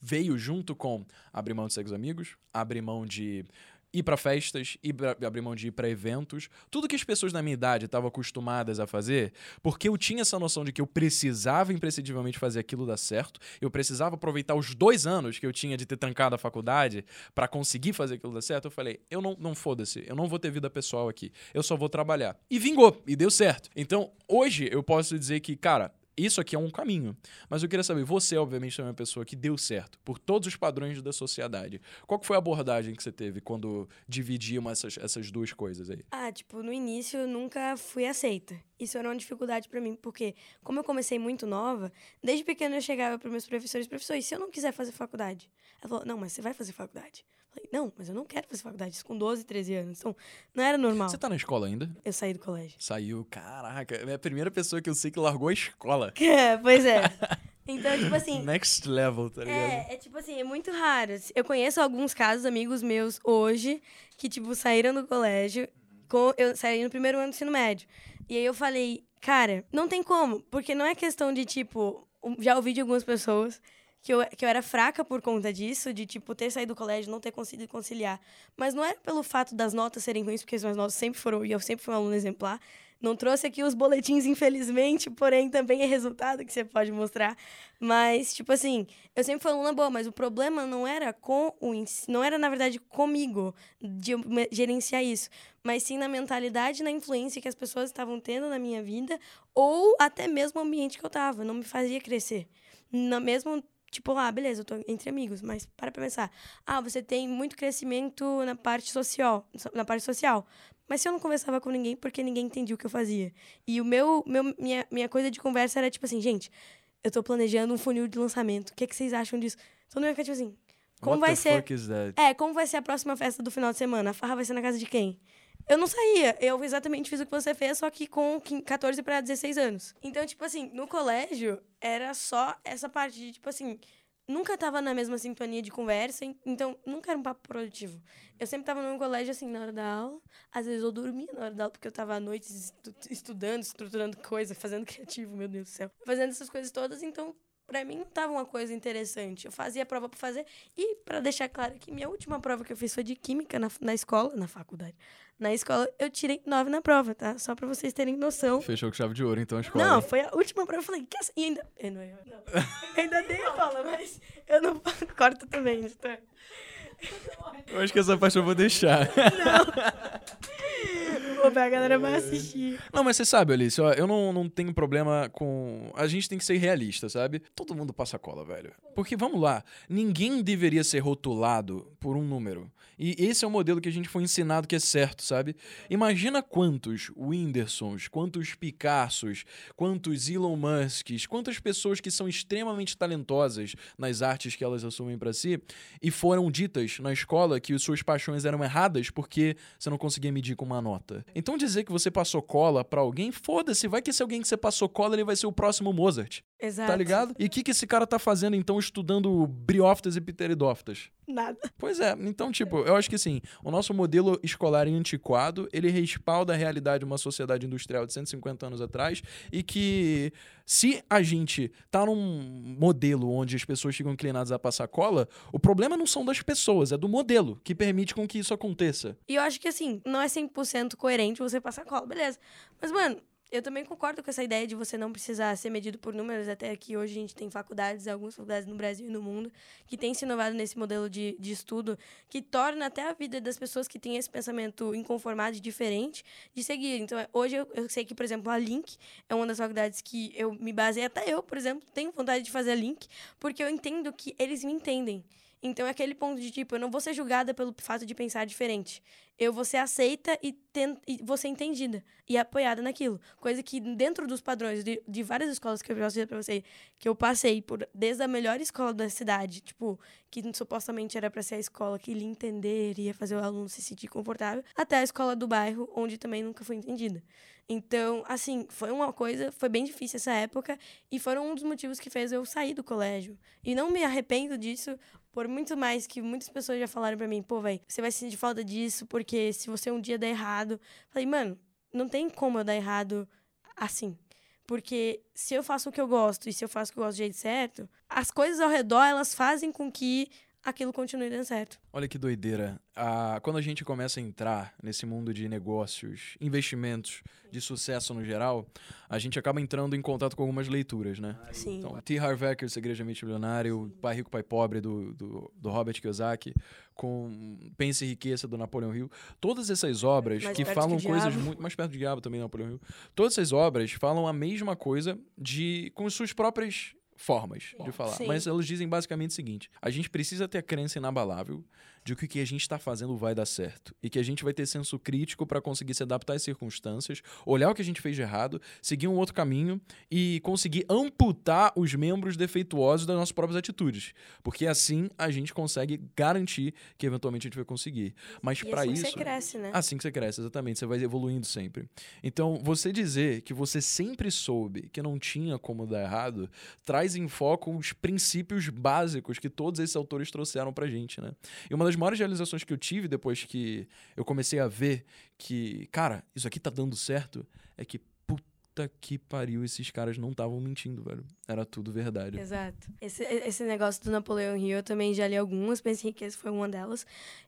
veio junto com abrir mão de os amigos, abrir mão de ir pra festas, ir pra, abrir mão de ir pra eventos, tudo que as pessoas da minha idade estavam acostumadas a fazer, porque eu tinha essa noção de que eu precisava imprescindivelmente fazer aquilo dar certo, eu precisava aproveitar os dois anos que eu tinha de ter trancado a faculdade pra conseguir fazer aquilo dar certo, eu falei, eu não, não foda-se, eu não vou ter vida pessoal aqui, eu só vou trabalhar. E vingou, e deu certo. Então, hoje eu posso dizer que, cara, isso aqui é um caminho. Mas eu queria saber, você, obviamente, é uma pessoa que deu certo por todos os padrões da sociedade. Qual foi a abordagem que você teve quando dividiam essas, essas duas coisas aí? Ah, tipo, no início eu nunca fui aceita. Isso era uma dificuldade pra mim, porque como eu comecei muito nova, desde pequena eu chegava para meus professores, professores, se eu não quiser fazer faculdade? Ela falou: "Não, mas você vai fazer faculdade". Falei: "Não, mas eu não quero fazer faculdade". Isso com 12, 13 anos. Então, não era normal. Você tá na escola ainda? Eu saí do colégio. Saiu, caraca, é a primeira pessoa que eu sei que largou a escola. <laughs> É, pois é. <laughs> Então, tipo assim, Next level, tá ligado? É, é tipo assim, é muito raro. Eu conheço alguns casos, amigos meus hoje, que, tipo, saíram do colégio, com, eu saí no primeiro ano do ensino médio. E aí eu falei, cara, não tem como, porque não é questão de, tipo, já ouvi de algumas pessoas que eu, que eu era fraca por conta disso, de, tipo, ter saído do colégio, não ter conseguido conciliar. Mas não era pelo fato das notas serem ruins, porque as minhas notas sempre foram, e eu sempre fui um aluno exemplar. Não trouxe aqui os boletins, infelizmente, porém também é resultado que você pode mostrar. Mas, tipo assim, eu sempre fui aluna boa, mas o problema não era com o não era, na verdade, comigo de gerenciar isso, mas sim na mentalidade na influência que as pessoas estavam tendo na minha vida, ou até mesmo o ambiente que eu tava, não me fazia crescer. Na mesmo, tipo, ah, beleza, eu tô entre amigos, mas para pra pensar. Ah, você tem muito crescimento na parte social, na parte social. Mas se eu não conversava com ninguém, porque ninguém entendia o que eu fazia. E o meu, meu minha, minha coisa de conversa era tipo assim, gente, eu tô planejando um funil de lançamento. O que, é que vocês acham disso? Todo mundo fica tipo assim, como What vai ser? É, como vai ser a próxima festa do final de semana? A farra vai ser na casa de quem? Eu não saía. Eu exatamente fiz o que você fez, só que com 15 14 para 16 anos. Então, tipo assim, no colégio, era só essa parte de, tipo assim, nunca tava na mesma sintonia de conversa, en- então nunca era um papo produtivo. Eu sempre tava no colégio, assim, na hora da aula. Às vezes eu dormia na hora da aula, porque eu tava à noite estu- estudando, estruturando coisa, fazendo <laughs> criativo, meu Deus do céu. Fazendo essas coisas todas, então Pra mim não tava uma coisa interessante. Eu fazia a prova pra fazer. E pra deixar claro que minha última prova que eu fiz foi de química na, na escola, na faculdade. Na escola eu tirei nove na prova, tá? Só pra vocês terem noção. Fechou com chave de ouro, então, a escola. Não, foi a última prova. Eu falei, que essa... E ainda. Eu não, eu não. Ainda dei a aula, mas eu não. <laughs> Corta também, tá? Eu acho que essa parte eu vou deixar. Pô, a galera vai assistir. Não, mas você sabe, Alice, ó, eu não, não tenho problema com. A gente tem que ser realista, sabe? Todo mundo passa cola, velho. Porque, vamos lá, ninguém deveria ser rotulado por um número. E esse é o modelo que a gente foi ensinado que é certo, sabe? Imagina quantos Whindersons, quantos Picassos, quantos Elon Musks, quantas pessoas que são extremamente talentosas nas artes que elas assumem pra si e foram ditas na escola que suas paixões eram erradas porque você não conseguia medir com uma nota. Então dizer que você passou cola pra alguém, foda-se, vai que esse alguém que você passou cola, ele vai ser o próximo Mozart, Exato. tá ligado? E o que, que esse cara tá fazendo então estudando briófitas e pteridófitas? Nada. Pois é, então, tipo, eu acho que assim, o nosso modelo escolar é antiquado, ele respalda a realidade de uma sociedade industrial de 150 anos atrás e que se a gente tá num modelo onde as pessoas ficam inclinadas a passar cola, o problema não são das pessoas, é do modelo que permite com que isso aconteça. E eu acho que, assim, não é 100% coerente você passar cola, beleza. Mas, mano, Eu também concordo com essa ideia de você não precisar ser medido por números, até que hoje a gente tem faculdades, algumas faculdades no Brasil e no mundo, que têm se inovado nesse modelo de, de estudo, que torna até a vida das pessoas que têm esse pensamento inconformado e diferente de seguir. Então, é, hoje eu, eu sei que, por exemplo, a Link é uma das faculdades que eu me baseei, até eu, por exemplo, tenho vontade de fazer a Link, porque eu entendo que eles me entendem. Então é aquele ponto de tipo, eu não vou ser julgada pelo fato de pensar diferente. Eu vou ser aceita e, ten, e vou ser entendida e apoiada naquilo. Coisa que dentro dos padrões de, de várias escolas que eu posso dizer pra você, que eu passei por desde a melhor escola da cidade, tipo, que supostamente era para ser a escola que lhe entender, ia fazer o aluno se sentir confortável, até a escola do bairro, onde também nunca fui entendida. Então, assim, foi uma coisa, foi bem difícil essa época e foram um dos motivos que fez eu sair do colégio. E não me arrependo disso, por muito mais que muitas pessoas já falaram para mim, pô, velho, você vai sentir falta disso, porque se você um dia der errado. Falei, mano, não tem como eu dar errado assim. Porque se eu faço o que eu gosto e se eu faço o que eu gosto do jeito certo, as coisas ao redor, elas fazem com que aquilo continue dando certo. Olha que doideira. Ah, quando a gente começa a entrar nesse mundo de negócios, investimentos, de sucesso no geral, a gente acaba entrando em contato com algumas leituras, né? Sim. Então, T. Harv Eker, Segredamente Milionário, Pai Rico, Pai Pobre, do, do, do Robert Kiyosaki, com Pense e Riqueza, do Napoleão Hill. Todas essas obras Mais que falam que coisas muito... Mais perto do diabo também, Napoleão Hill. Todas essas obras falam a mesma coisa de com suas próprias formas de falar. Sim. Mas elas dizem basicamente o seguinte: a gente precisa ter a crença inabalável de que o que a gente está fazendo vai dar certo e que a gente vai ter senso crítico para conseguir se adaptar às circunstâncias, olhar o que a gente fez de errado, seguir um outro caminho e conseguir amputar os membros defeituosos das nossas próprias atitudes, porque assim a gente consegue garantir que eventualmente a gente vai conseguir. Mas para assim isso você cresce, né? Assim que você cresce, exatamente. Você vai evoluindo sempre. Então, você dizer que você sempre soube que não tinha como dar errado, traz em foco os princípios básicos que todos esses autores trouxeram pra gente, né? E uma das maiores realizações que eu tive depois que eu comecei a ver que, cara, isso aqui tá dando certo, é que puta que pariu, esses caras não estavam mentindo, velho. Era tudo verdade. Exato. Esse, esse negócio do Napoleão Hill, eu também já li algumas, Pense em Riqueza foi uma delas.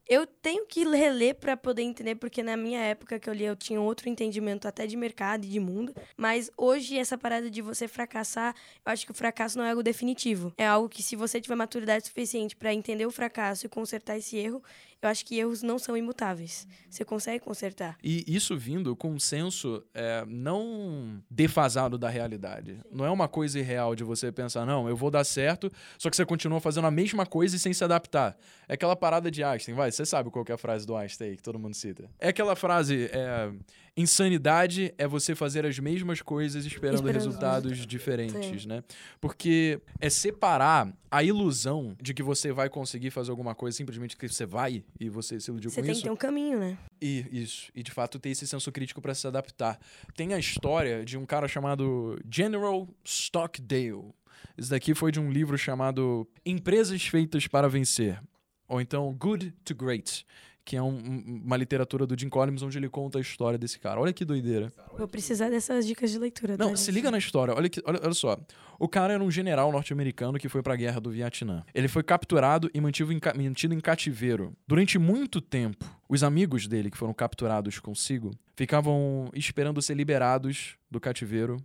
Eu tenho que reler para poder entender, porque na minha época que eu li, eu tinha outro entendimento até de mercado e de mundo. Mas hoje, essa parada de você fracassar, eu acho que o fracasso não é algo definitivo. É algo que, se você tiver maturidade suficiente para entender o fracasso e consertar esse erro, eu acho que erros não são imutáveis. Você consegue consertar. E isso vindo com um senso é, não defasado da realidade. Não é uma coisa irreal de você pensar, não, eu vou dar certo, só que você continua fazendo a mesma coisa e sem se adaptar. É aquela parada de Einstein, vai, você sabe qual é a frase do Einstein aí, que todo mundo cita. É aquela frase, é, insanidade é você fazer as mesmas coisas esperando, Esperando resultados diferentes, né? Porque é separar a ilusão de que você vai conseguir fazer alguma coisa simplesmente porque você vai e você se iludiu Você com tem isso. que ter um caminho, né? E isso. E de fato ter esse senso crítico para se adaptar. Tem a história de um cara chamado General Stockdale. Isso daqui foi de um livro chamado Empresas Feitas para Vencer. Ou então Good to Great. Que é um- um- uma literatura do Jim Collins onde ele conta a história desse cara. Olha que doideira. Vou precisar dessas dicas de leitura. Não, tá, se gente? liga na história. Olha, que, olha, olha só. O cara era um general norte-americano que foi pra guerra do Vietnã. Ele foi capturado e mantido em, mantido em cativeiro. Durante muito tempo, os amigos dele que foram capturados consigo ficavam esperando ser liberados do cativeiro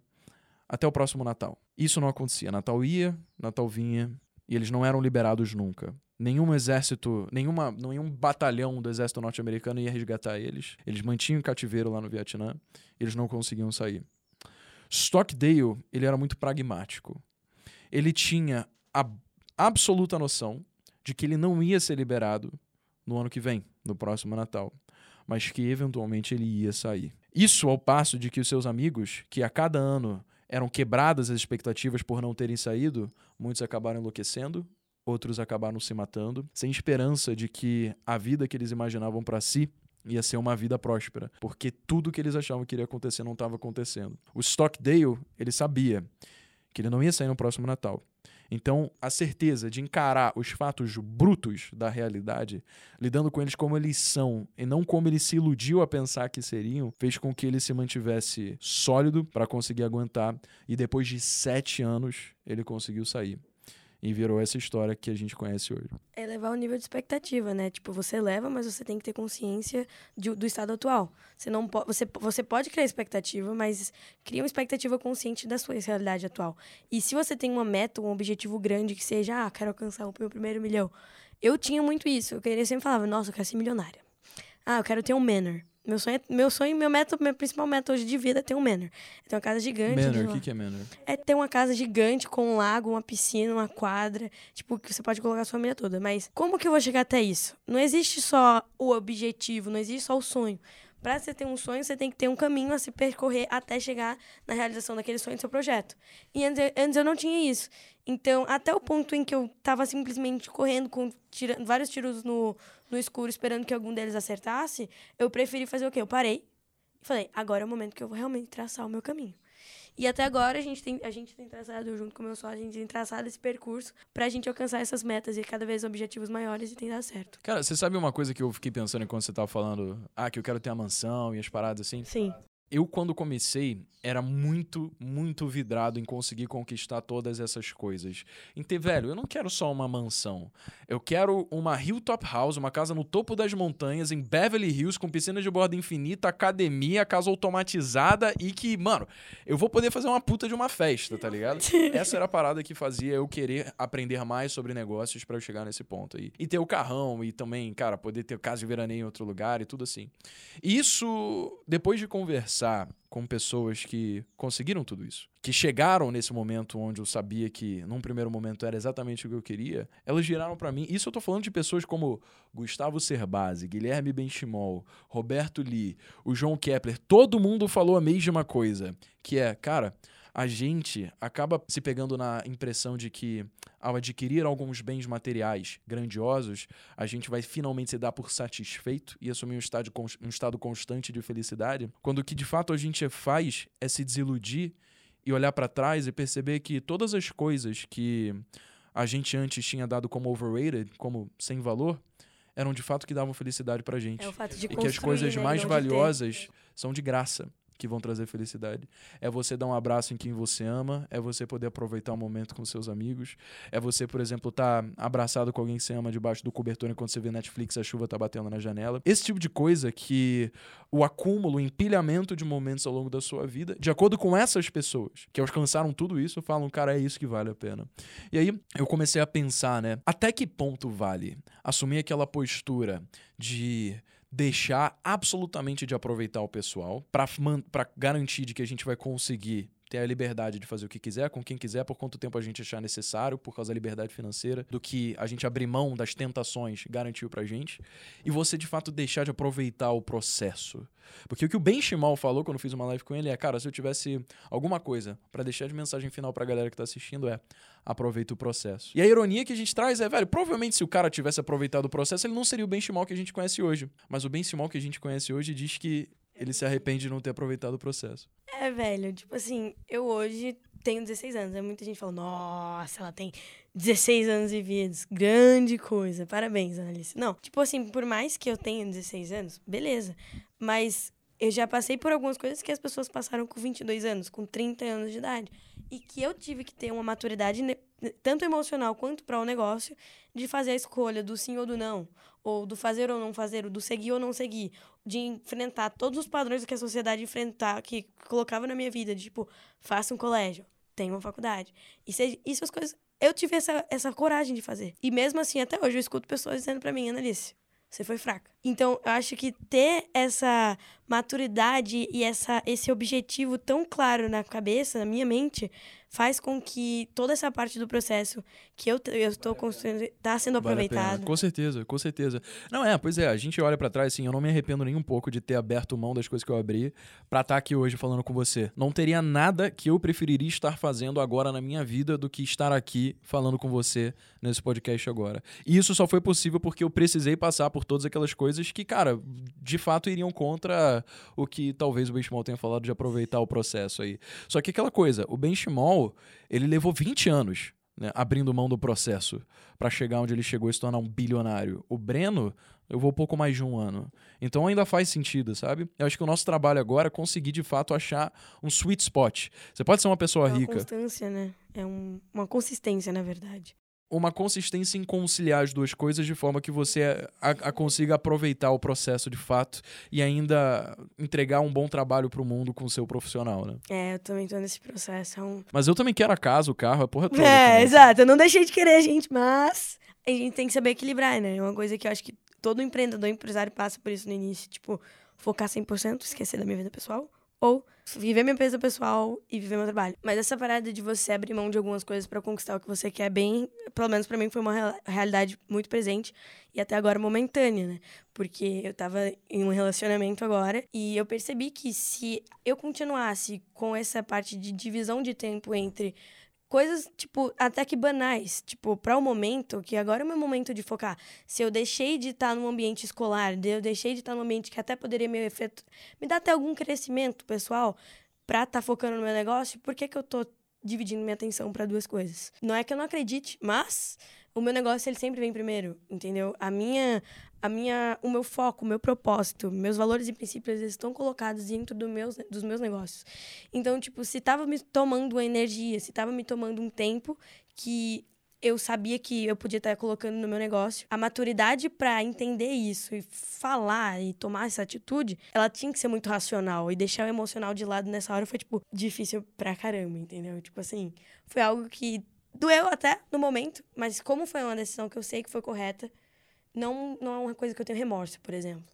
até o próximo Natal. Isso não acontecia. Natal ia, Natal vinha e eles não eram liberados nunca. Nenhum exército, nenhuma, nenhum batalhão do exército norte-americano ia resgatar eles. Eles mantinham cativeiro lá no Vietnã. Eles não conseguiam sair. Stockdale, ele era muito pragmático. Ele tinha a absoluta noção de que ele não ia ser liberado no ano que vem, no próximo Natal, mas que eventualmente ele ia sair. Isso ao passo de que os seus amigos, que a cada ano eram quebradas as expectativas por não terem saído, muitos acabaram enlouquecendo, outros acabaram se matando, sem esperança de que a vida que eles imaginavam para si ia ser uma vida próspera, porque tudo que eles achavam que iria acontecer não estava acontecendo. O Stockdale, ele sabia que ele não ia sair no próximo Natal. Então, a certeza de encarar os fatos brutos da realidade, lidando com eles como eles são e não como ele se iludiu a pensar que seriam, fez com que ele se mantivesse sólido para conseguir aguentar. E depois de sete anos, ele conseguiu sair. E virou essa história que a gente conhece hoje. É levar o nível de expectativa, né? Tipo, você leva, mas você tem que ter consciência de, do estado atual. Você não pode, você, você pode criar expectativa, mas cria uma expectativa consciente da sua realidade atual. E se você tem uma meta, um objetivo grande que seja, ah, quero alcançar o meu primeiro milhão. Eu tinha muito isso. Eu queria sempre falava, nossa, eu quero ser milionária. Ah, eu quero ter um manor. Meu sonho, é, meu sonho, meu meta, meu principal meta hoje de vida é ter um manor. Ter uma casa gigante. Manor, o que, que é manor? É ter uma casa gigante com um lago, uma piscina, uma quadra, tipo, que você pode colocar a sua família toda. Mas como que eu vou chegar até isso? Não existe só o objetivo, não existe só o sonho. Para você ter um sonho, você tem que ter um caminho a se percorrer até chegar na realização daquele sonho do seu projeto. E antes, antes eu não tinha isso. Então, até o ponto em que eu estava simplesmente correndo, com tira, vários tiros no, no escuro, esperando que algum deles acertasse, eu preferi fazer o quê? Eu parei e falei, agora é o momento que eu vou realmente traçar o meu caminho. E até agora a gente tem, a gente tem traçado, junto com o meu sócio, a gente tem traçado esse percurso pra gente alcançar essas metas e cada vez objetivos maiores e tem dado certo. Cara, você sabe uma coisa que eu fiquei pensando enquanto você tava falando, ah, que eu quero ter a mansão e as paradas assim? Sim. Eu, quando comecei, era muito, muito vidrado em conseguir conquistar todas essas coisas. Então, velho, eu não quero só uma mansão. Eu quero uma hilltop house, uma casa no topo das montanhas, em Beverly Hills, com piscina de borda infinita, academia, casa automatizada e que, mano, eu vou poder fazer uma puta de uma festa, tá ligado? <laughs> Essa era a parada que fazia eu querer aprender mais sobre negócios para eu chegar nesse ponto aí. E ter o carrão e também, cara, poder ter casa de veraneio em outro lugar e tudo assim. Isso, depois de conversar com pessoas que conseguiram tudo isso, que chegaram nesse momento onde eu sabia que num primeiro momento era exatamente o que eu queria, elas giraram para mim. Isso eu tô falando de pessoas como Gustavo Cerbasi, Guilherme Benchimol, Roberto Lee, o João Kepler, todo mundo falou a mesma coisa, que é, cara, a gente acaba se pegando na impressão de que, ao adquirir alguns bens materiais grandiosos, a gente vai finalmente se dar por satisfeito e assumir um estado, um estado constante de felicidade, quando o que de fato a gente faz é se desiludir e olhar para trás e perceber que todas as coisas que a gente antes tinha dado como overrated, como sem valor, eram de fato que davam felicidade pra gente. É o fato de e que as coisas né, mais valiosas são de graça que vão trazer felicidade. É você dar um abraço em quem você ama, é você poder aproveitar um momento com seus amigos, é você, por exemplo, estar tá abraçado com alguém que você ama debaixo do cobertor enquanto você vê Netflix, a chuva tá batendo na janela. Esse tipo de coisa que o acúmulo, o empilhamento de momentos ao longo da sua vida, de acordo com essas pessoas que alcançaram tudo isso, falam, cara, é isso que vale a pena. E aí eu comecei a pensar, né, até que ponto vale assumir aquela postura de deixar absolutamente de aproveitar o pessoal para garantir de que a gente vai conseguir ter a liberdade de fazer o que quiser, com quem quiser, por quanto tempo a gente achar necessário, por causa da liberdade financeira, do que a gente abrir mão das tentações garantiu pra gente, e você de fato deixar de aproveitar o processo. Porque o que o Ben Shimal falou quando eu fiz uma live com ele é, cara, se eu tivesse alguma coisa para deixar de mensagem final pra galera que tá assistindo é aproveita o processo. E a ironia que a gente traz é, velho, provavelmente se o cara tivesse aproveitado o processo, ele não seria o Ben Shimal que a gente conhece hoje. Mas o Ben Shimal que a gente conhece hoje diz que ele se arrepende de não ter aproveitado o processo. É, velho, tipo assim, eu hoje tenho 16 anos. Aí muita gente fala, nossa, ela tem 16 anos vividos. Grande coisa. Parabéns, Annalise. Não, tipo assim, por mais que eu tenha 16 anos, beleza. Mas eu já passei por algumas coisas que as pessoas passaram com 22 anos, com 30 anos de idade. E que eu tive que ter uma maturidade, tanto emocional quanto para o negócio, de fazer a escolha do sim ou do não ou do fazer ou não fazer, do seguir ou não seguir, de enfrentar todos os padrões que a sociedade enfrentar, que colocava na minha vida, tipo, faça um colégio, tenha uma faculdade. Isso, isso as coisas. Eu tive essa, essa coragem de fazer. E mesmo assim, até hoje, eu escuto pessoas dizendo para mim, Annalise, você foi fraca. Então, eu acho que ter essa maturidade e essa, esse objetivo tão claro na cabeça, na minha mente, faz com que toda essa parte do processo que eu estou construindo está sendo vale aproveitada. Com certeza, com certeza. Não é, pois é, a gente olha para trás assim, eu não me arrependo nem um pouco de ter aberto mão das coisas que eu abri para estar tá aqui hoje falando com você. Não teria nada que eu preferiria estar fazendo agora na minha vida do que estar aqui falando com você nesse podcast agora. E isso só foi possível porque eu precisei passar por todas aquelas coisas que, cara, de fato iriam contra o que talvez o Benchimol tenha falado de aproveitar o processo aí. Só que aquela coisa, o Benchimol, ele levou 20 anos né, abrindo mão do processo para chegar onde ele chegou e se tornar um bilionário. O Breno, eu vou pouco mais de um ano. Então ainda faz sentido, sabe? Eu acho que o nosso trabalho agora é conseguir de fato achar um sweet spot. Você pode ser uma pessoa é uma rica. Constância, né? É um, uma consistência, na verdade. Uma consistência em conciliar as duas coisas de forma que você a, a consiga aproveitar o processo de fato e ainda entregar um bom trabalho pro mundo com o seu profissional, né? É, eu também tô nesse processo. É um... Mas eu também quero a casa, o carro, a porra toda. É, também. exato. Eu não deixei de querer, gente, mas a gente tem que saber equilibrar, né? É uma coisa que eu acho que todo empreendedor, empresário passa por isso no início. Tipo, focar 100%, esquecer da minha vida pessoal. Ou viver minha empresa pessoal e viver meu trabalho. Mas essa parada de você abrir mão de algumas coisas para conquistar o que você quer bem, pelo menos para mim foi uma real- realidade muito presente e até agora momentânea, né? Porque eu tava em um relacionamento agora e eu percebi que se eu continuasse com essa parte de divisão de tempo entre coisas, tipo, até que banais, tipo, para o momento, que agora é o meu momento de focar. Se eu deixei de estar num ambiente escolar, eu deixei de estar num ambiente que até poderia me efetu... me dar até algum crescimento pessoal pra estar focando no meu negócio, por que que eu tô dividindo minha atenção para duas coisas? Não é que eu não acredite, mas o meu negócio ele sempre vem primeiro, entendeu? A minha a minha o meu foco, o meu propósito, meus valores e princípios eles estão colocados dentro do meus, dos meus negócios. Então, tipo, se tava me tomando uma energia, se tava me tomando um tempo que eu sabia que eu podia estar colocando no meu negócio, a maturidade para entender isso e falar e tomar essa atitude, ela tinha que ser muito racional e deixar o emocional de lado nessa hora foi tipo difícil pra caramba, entendeu? Tipo assim, foi algo que doeu até no momento, mas como foi uma decisão que eu sei que foi correta, não não é uma coisa que eu tenho remorso, por exemplo.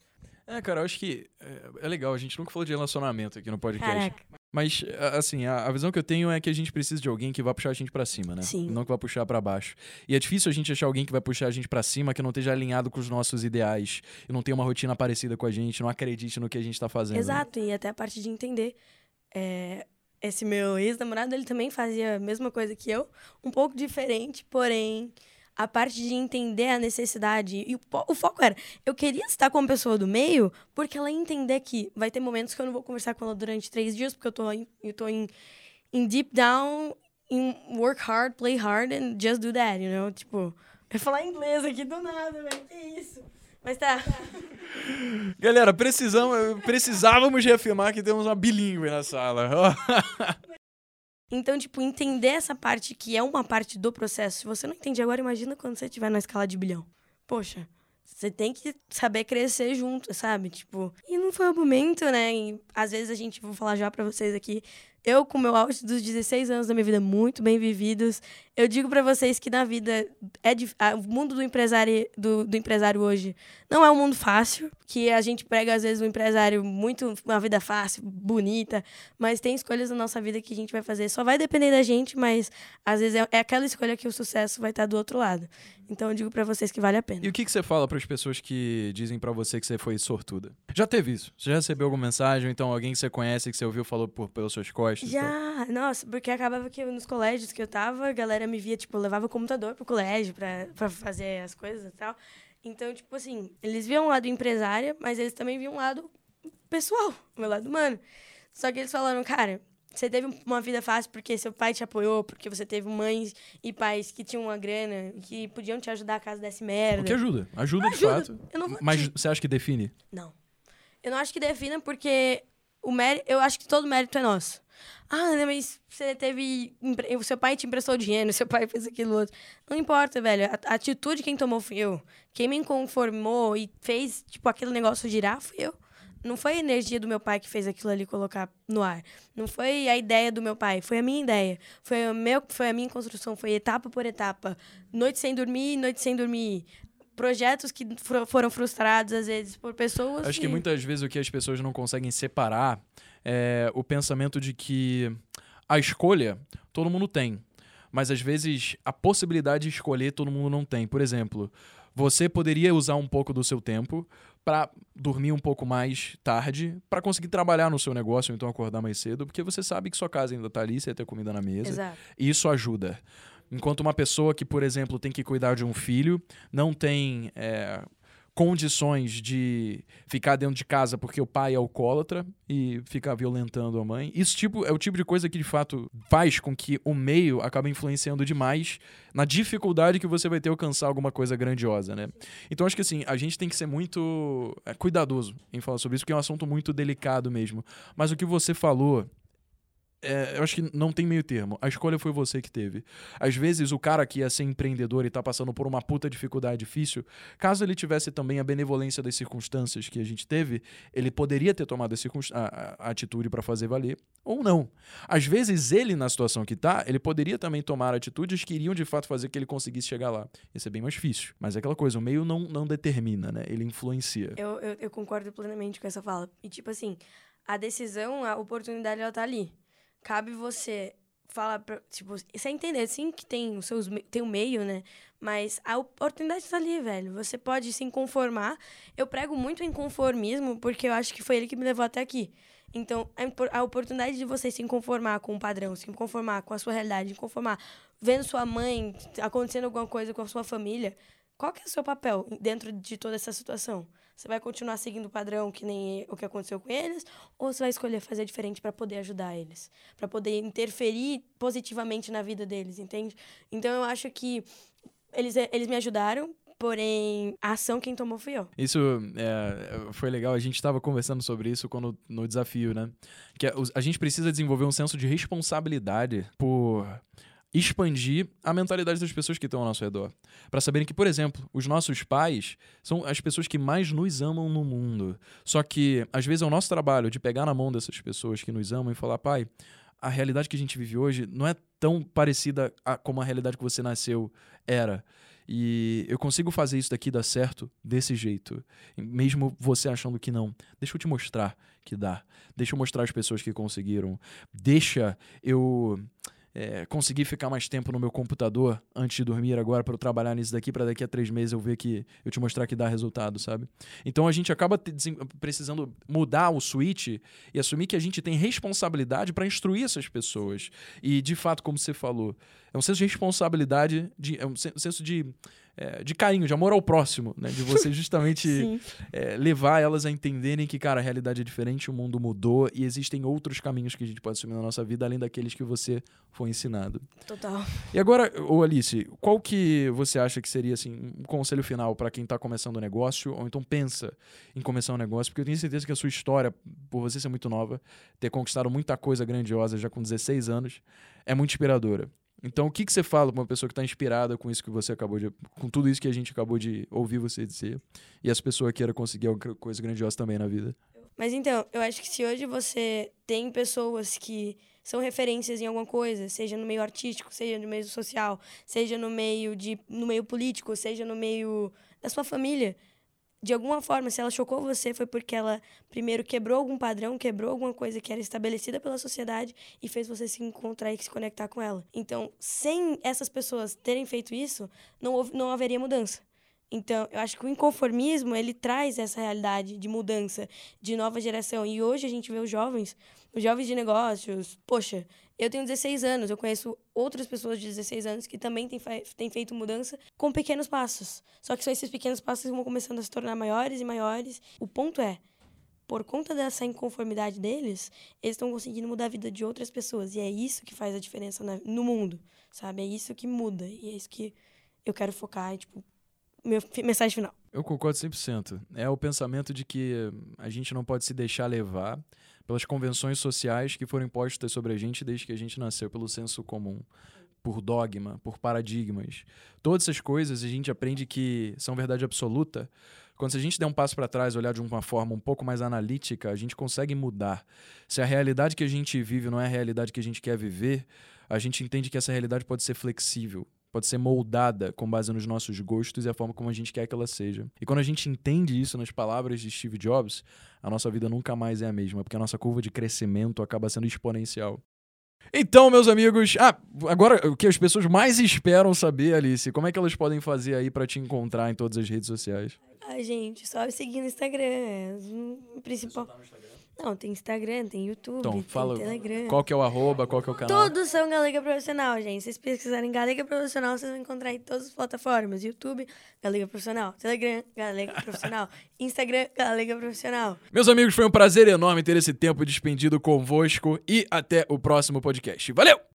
É, cara, eu acho que é, é legal. A gente nunca falou de relacionamento aqui no podcast. Caraca. Mas, assim, a, a visão que eu tenho é que a gente precisa de alguém que vai puxar a gente pra cima, né? Sim. Não que vai puxar pra baixo. E é difícil a gente achar alguém que vai puxar a gente pra cima que não esteja alinhado com os nossos ideais e não tenha uma rotina parecida com a gente, não acredite no que a gente tá fazendo. né? Exato, e até a parte de entender. É, esse meu ex-namorado, ele também fazia a mesma coisa que eu, um pouco diferente, porém, a parte de entender a necessidade. E o, o foco era, eu queria estar com uma pessoa do meio, porque ela ia entender que vai ter momentos que eu não vou conversar com ela durante três dias, porque eu tô em, eu tô em, em deep down, em work hard, play hard, and just do that, you know? Tipo, eu falar inglês aqui do nada, velho, que isso? Mas tá. Galera, precisamos, precisávamos reafirmar que temos uma bilíngue na sala. Então, tipo, entender essa parte que é uma parte do processo. Se você não entende agora, imagina quando você estiver na escala de bilhão. Poxa, você tem que saber crescer junto, sabe? Tipo, e não foi o momento, né? E às vezes a gente, vou falar já pra vocês aqui, eu com meu auge dos 16 anos da minha vida muito bem vividos, eu digo pra vocês que na vida é dif- o mundo do empresário do, do empresário hoje não é um mundo fácil, que a gente prega às vezes um empresário muito uma vida fácil, bonita, mas tem escolhas na nossa vida que a gente vai fazer. Só vai depender da gente, mas às vezes é, é aquela escolha que o sucesso vai estar do outro lado. Então eu digo pra vocês que vale a pena. E o que, que você fala para as pessoas que dizem pra você que você foi sortuda? Já teve isso? Você já recebeu alguma mensagem, então alguém que você conhece, que você ouviu, falou por, pelas suas costas? Já, nossa, porque acabava que nos colégios que eu tava, a galera me via, tipo, eu levava o computador pro colégio pra, pra fazer as coisas e tal. Então, tipo assim, eles viam o lado empresária, mas eles também viam o lado pessoal, o meu lado humano. Só que eles falaram, cara, você teve uma vida fácil porque seu pai te apoiou, porque você teve mães e pais que tinham uma grana, que podiam te ajudar caso desse merda. O que ajuda? Ajuda, de Ajuda. fato. Mas te- você acha que define? Não. Eu não acho que defina porque o mérito, eu acho que todo mérito é nosso. Ah, mas você teve. O seu pai te emprestou dinheiro, <laughs> seu pai fez aquilo outro. Não importa, velho. A, atitude quem tomou fui eu. Quem me conformou e fez, tipo, aquele negócio girar fui eu. Não foi a energia do meu pai que fez aquilo ali colocar no ar. Não foi a ideia do meu pai, foi a minha ideia. Foi, o meu, foi a minha construção, foi etapa por etapa. Noite sem dormir, noite sem dormir. Projetos que foram frustrados, às vezes, por pessoas. Acho que muitas vezes o que as pessoas não conseguem separar é o pensamento de que a escolha todo mundo tem, mas às vezes a possibilidade de escolher todo mundo não tem. Por exemplo, você poderia usar um pouco do seu tempo para dormir um pouco mais tarde, para conseguir trabalhar no seu negócio ou então acordar mais cedo, porque você sabe que sua casa ainda tá ali, você vai ter comida na mesa. Exato. E isso ajuda. Enquanto uma pessoa que, por exemplo, tem que cuidar de um filho, não tem é, condições de ficar dentro de casa porque o pai é alcoólatra e ficar violentando a mãe. Isso tipo, é o tipo de coisa que, de fato, faz com que o meio acabe influenciando demais na dificuldade que você vai ter alcançar alguma coisa grandiosa, né? Então, acho que, assim, a gente tem que ser muito é, cuidadoso em falar sobre isso, porque é um assunto muito delicado mesmo. Mas o que você falou é, eu acho que não tem meio termo. A escolha foi você que teve. Às vezes, o cara que ia ser empreendedor e tá passando por uma puta dificuldade difícil, caso ele tivesse também a benevolência das circunstâncias que a gente teve, ele poderia ter tomado a, a, a atitude para fazer valer, ou não. Às vezes, ele, na situação que tá, ele poderia também tomar atitudes que iriam de fato fazer que ele conseguisse chegar lá. Ia ser bem mais difícil. Mas é aquela coisa, o meio não, não determina, né? Ele influencia. Eu, eu, eu concordo plenamente com essa fala. E, tipo assim, a decisão, a oportunidade, ela tá ali. Cabe você falar pra, tipo, você entender, sim que tem os seus tem o meio, né? Mas a oportunidade está ali, velho. Você pode se conformar. Eu prego muito em conformismo porque eu acho que foi ele que me levou até aqui. Então, a, oportunidade de você se conformar com um padrão, se conformar com a sua realidade, se conformar vendo sua mãe acontecendo alguma coisa com a sua família, qual que é o seu papel dentro de toda essa situação? Você vai continuar seguindo o padrão que nem o que aconteceu com eles? Ou você vai escolher fazer diferente para poder ajudar eles? Para poder interferir positivamente na vida deles, entende? Então eu acho que eles, eles me ajudaram, porém a ação quem tomou fui eu. Isso é, foi legal, a gente estava conversando sobre isso quando, no desafio, né? Que a, é, a gente precisa desenvolver um senso de responsabilidade por expandir a mentalidade das pessoas que estão ao nosso redor. Para saberem que, por exemplo, os nossos pais são as pessoas que mais nos amam no mundo. Só que, às vezes, é o nosso trabalho de pegar na mão dessas pessoas que nos amam e falar, pai, a realidade que a gente vive hoje não é tão parecida a, como a realidade que você nasceu era. E eu consigo fazer isso daqui dar certo desse jeito. Mesmo você achando que não. Deixa eu te mostrar que dá. Deixa eu mostrar as pessoas que conseguiram. Deixa eu é, conseguir ficar mais tempo no meu computador antes de dormir agora para eu trabalhar nisso daqui, para daqui a três meses eu ver que eu te mostrar que dá resultado, sabe? Então a gente acaba precisando mudar o switch e assumir que a gente tem responsabilidade para instruir essas pessoas. E de fato, como você falou, é um senso de responsabilidade, de, é um senso de é, de carinho, de amor ao próximo, né? De você <laughs> justamente é, levar elas a entenderem que, cara, a realidade é diferente, o mundo mudou e existem outros caminhos que a gente pode assumir na nossa vida, além daqueles que você foi ensinado. Total. E agora, ô Alice, qual que você acha que seria, assim, um conselho final para quem está começando um negócio ou então pensa em começar um negócio? Porque eu tenho certeza que a sua história, por você ser muito nova, ter conquistado muita coisa grandiosa já com 16 anos, é muito inspiradora. Então, o que, que você fala para uma pessoa que está inspirada com isso que você acabou de. com tudo isso que a gente acabou de ouvir você dizer, e essa pessoa queira conseguir alguma coisa grandiosa também na vida? Mas então, eu acho que se hoje você tem pessoas que são referências em alguma coisa, seja no meio artístico, seja no meio social, seja no meio de no meio político, seja no meio da sua família, de alguma forma, se ela chocou você, foi porque ela primeiro quebrou algum padrão, quebrou alguma coisa que era estabelecida pela sociedade e fez você se encontrar e se conectar com ela. Então, sem essas pessoas terem feito isso, não, houve, não haveria mudança. Então, eu acho que o inconformismo, ele traz essa realidade de mudança, de nova geração. E hoje a gente vê os jovens, os jovens de negócios, poxa, eu tenho 16 anos, eu conheço outras pessoas de 16 anos que também têm, têm feito mudança com pequenos passos. Só que são esses pequenos passos que vão começando a se tornar maiores e maiores. O ponto é, por conta dessa inconformidade deles, eles estão conseguindo mudar a vida de outras pessoas. E é isso que faz a diferença no mundo, sabe? É isso que muda. E é isso que eu quero focar, e, tipo, minha mensagem final. Eu concordo 100%. É o pensamento de que a gente não pode se deixar levar pelas convenções sociais que foram impostas sobre a gente desde que a gente nasceu, pelo senso comum, por dogma, por paradigmas. Todas essas coisas a gente aprende que são verdade absoluta. Quando se a gente der um passo para trás, olhar de uma forma um pouco mais analítica, a gente consegue mudar. Se a realidade que a gente vive não é a realidade que a gente quer viver, a gente entende que essa realidade pode ser flexível pode ser moldada com base nos nossos gostos e a forma como a gente quer que ela seja. E quando a gente entende isso nas palavras de Steve Jobs, a nossa vida nunca mais é a mesma, porque a nossa curva de crescimento acaba sendo exponencial. Então, meus amigos, ah, agora o que as pessoas mais esperam saber, Alice, como é que elas podem fazer aí para te encontrar em todas as redes sociais? Ah, gente, só seguir no Instagram, é o principal. Tá não, tem Instagram, tem YouTube, então, fala tem Telegram. Qual que é o arroba, qual que é o canal? Todos são Galega Profissional, gente. Se vocês pesquisarem Galega Profissional, vocês vão encontrar em todas as plataformas. YouTube, Galega Profissional. Telegram, Galega <laughs> Profissional. Instagram, Galega Profissional. Meus amigos, foi um prazer enorme ter esse tempo despendido convosco e até o próximo podcast. Valeu!